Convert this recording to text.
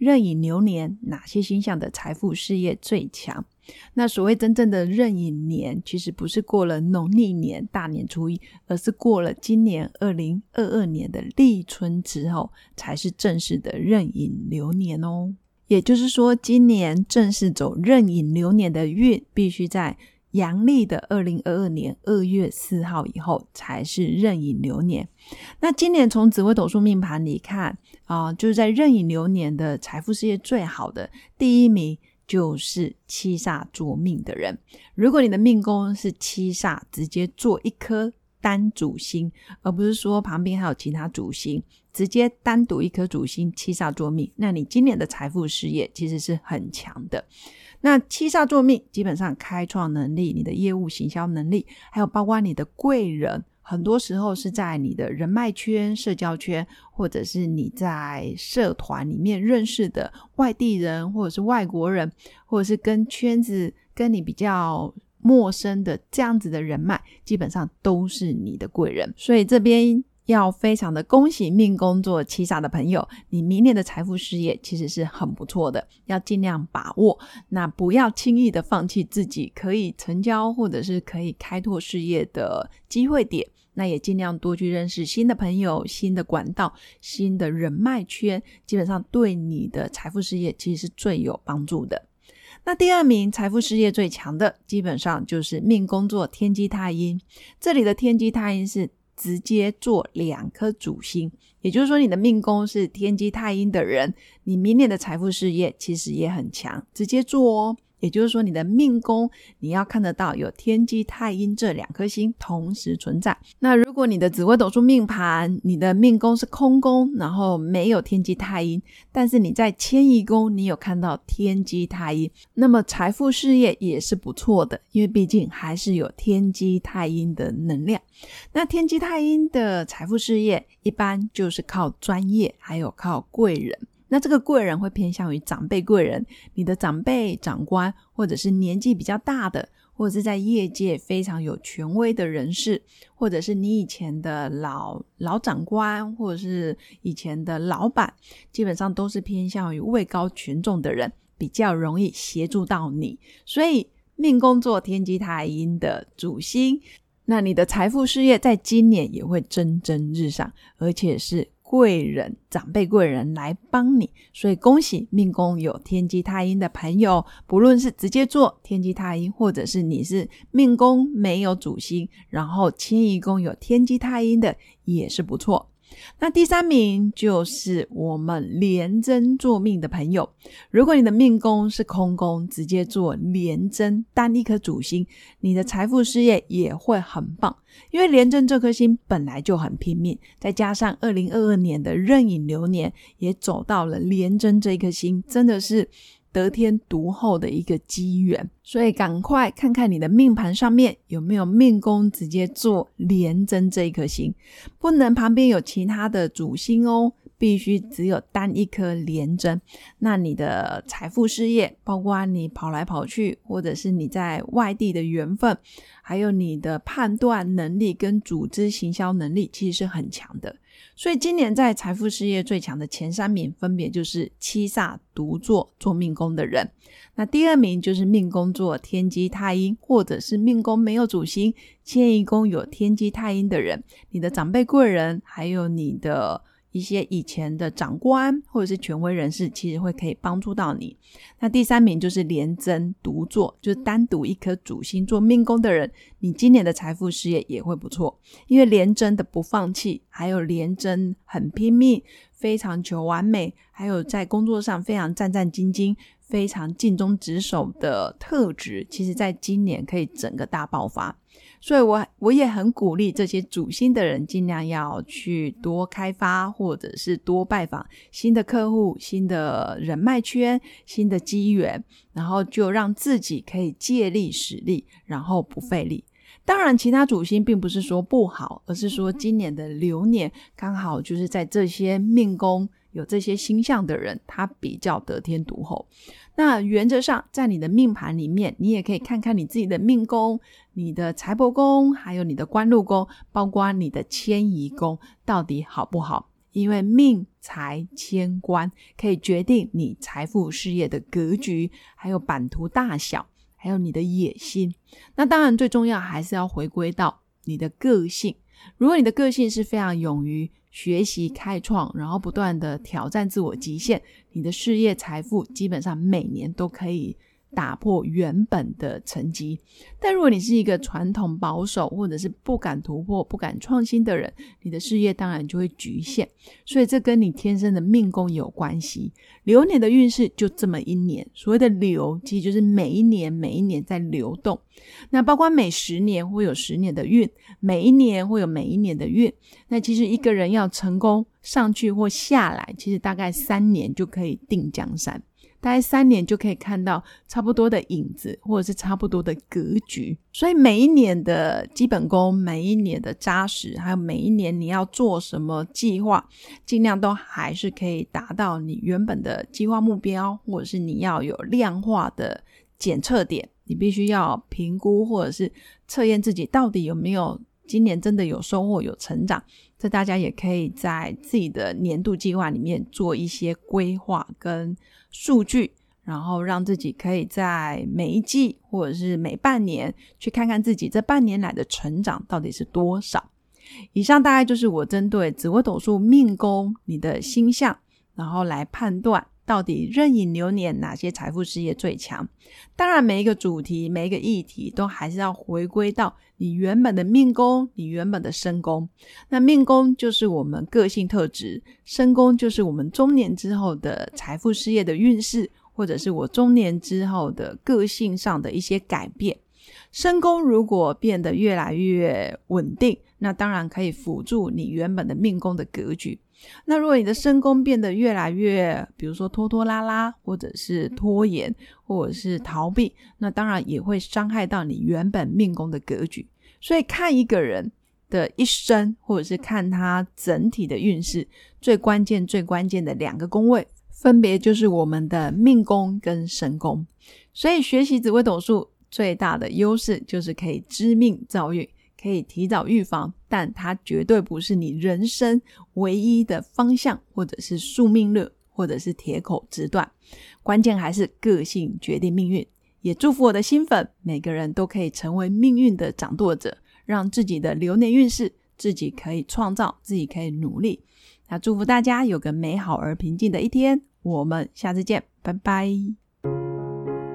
壬寅牛年哪些星象的财富事业最强。那所谓真正的壬寅年，其实不是过了农历年大年初一，而是过了今年二零二二年的立春之后，才是正式的壬寅流年哦。也就是说，今年正式走壬寅流年的运，必须在。阳历的二零二二年二月四号以后才是壬寅流年。那今年从紫微斗数命盘里看啊，就是在壬寅流年的财富事业最好的第一名就是七煞坐命的人。如果你的命宫是七煞，直接做一颗单主星，而不是说旁边还有其他主星，直接单独一颗主星七煞坐命，那你今年的财富事业其实是很强的。那七煞坐命，基本上开创能力、你的业务行销能力，还有包括你的贵人，很多时候是在你的人脉圈、社交圈，或者是你在社团里面认识的外地人，或者是外国人，或者是跟圈子跟你比较陌生的这样子的人脉，基本上都是你的贵人。所以这边。要非常的恭喜命宫做七煞的朋友，你明年的财富事业其实是很不错的，要尽量把握，那不要轻易的放弃自己可以成交或者是可以开拓事业的机会点，那也尽量多去认识新的朋友、新的管道、新的人脉圈，基本上对你的财富事业其实是最有帮助的。那第二名财富事业最强的，基本上就是命宫做天机太阴，这里的天机太阴是。直接做两颗主星，也就是说，你的命宫是天机太阴的人，你明年的财富事业其实也很强，直接做哦。也就是说，你的命宫你要看得到有天机太阴这两颗星同时存在。那如果你的紫微斗数命盘，你的命宫是空宫，然后没有天机太阴，但是你在迁移宫你有看到天机太阴，那么财富事业也是不错的，因为毕竟还是有天机太阴的能量。那天机太阴的财富事业一般就是靠专业，还有靠贵人。那这个贵人会偏向于长辈贵人，你的长辈、长官，或者是年纪比较大的，或者是在业界非常有权威的人士，或者是你以前的老老长官，或者是以前的老板，基本上都是偏向于位高权重的人，比较容易协助到你。所以命宫作天机太阴的主星，那你的财富事业在今年也会蒸蒸日上，而且是。贵人、长辈贵人来帮你，所以恭喜命宫有天机太阴的朋友，不论是直接做天机太阴，或者是你是命宫没有主星，然后迁移宫有天机太阴的，也是不错。那第三名就是我们廉贞做命的朋友。如果你的命宫是空宫，直接做廉贞单一颗主星，你的财富事业也会很棒。因为廉贞这颗星本来就很拼命，再加上二零二二年的壬寅流年也走到了廉贞这一颗星，真的是。得天独厚的一个机缘，所以赶快看看你的命盘上面有没有命宫直接做廉贞这一颗星，不能旁边有其他的主星哦，必须只有单一颗廉贞。那你的财富事业，包括你跑来跑去，或者是你在外地的缘分，还有你的判断能力跟组织行销能力，其实是很强的。所以今年在财富事业最强的前三名，分别就是七煞独坐做命宫的人。那第二名就是命宫做天机太阴，或者是命宫没有主星，迁移宫有天机太阴的人。你的长辈贵人，还有你的。一些以前的长官或者是权威人士，其实会可以帮助到你。那第三名就是廉贞独坐，就是单独一颗主星做命宫的人，你今年的财富事业也会不错。因为廉贞的不放弃，还有廉贞很拼命、非常求完美，还有在工作上非常战战兢兢、非常尽忠职守的特质，其实在今年可以整个大爆发。所以，我我也很鼓励这些主心的人，尽量要去多开发，或者是多拜访新的客户、新的人脉圈、新的机缘，然后就让自己可以借力使力，然后不费力。当然，其他主星并不是说不好，而是说今年的流年刚好就是在这些命宫有这些星象的人，他比较得天独厚。那原则上，在你的命盘里面，你也可以看看你自己的命宫、你的财帛宫，还有你的官禄宫，包括你的迁移宫，到底好不好？因为命财迁官可以决定你财富事业的格局，还有版图大小。还有你的野心，那当然最重要还是要回归到你的个性。如果你的个性是非常勇于学习、开创，然后不断的挑战自我极限，你的事业财富基本上每年都可以。打破原本的成绩，但如果你是一个传统保守，或者是不敢突破、不敢创新的人，你的事业当然就会局限。所以这跟你天生的命宫有关系。流年的运势就这么一年，所谓的流，其实就是每一年、每一年在流动。那包括每十年会有十年的运，每一年会有每一年的运。那其实一个人要成功上去或下来，其实大概三年就可以定江山。大概三年就可以看到差不多的影子，或者是差不多的格局。所以每一年的基本功，每一年的扎实，还有每一年你要做什么计划，尽量都还是可以达到你原本的计划目标，或者是你要有量化的检测点，你必须要评估或者是测验自己到底有没有今年真的有收获、有成长。这大家也可以在自己的年度计划里面做一些规划跟数据，然后让自己可以在每一季或者是每半年去看看自己这半年来的成长到底是多少。以上大概就是我针对紫微斗数命宫你的星象，然后来判断。到底任意流年哪些财富事业最强？当然，每一个主题、每一个议题都还是要回归到你原本的命宫、你原本的身宫。那命宫就是我们个性特质，身宫就是我们中年之后的财富事业的运势，或者是我中年之后的个性上的一些改变。身宫如果变得越来越稳定，那当然可以辅助你原本的命宫的格局。那如果你的身宫变得越来越，比如说拖拖拉拉，或者是拖延，或者是逃避，那当然也会伤害到你原本命宫的格局。所以看一个人的一生，或者是看他整体的运势，最关键、最关键的两个宫位，分别就是我们的命宫跟身宫。所以学习紫微斗数最大的优势就是可以知命造运。可以提早预防，但它绝对不是你人生唯一的方向，或者是宿命论，或者是铁口直断。关键还是个性决定命运。也祝福我的新粉，每个人都可以成为命运的掌舵者，让自己的流年运势自己可以创造，自己可以努力。那祝福大家有个美好而平静的一天。我们下次见，拜拜。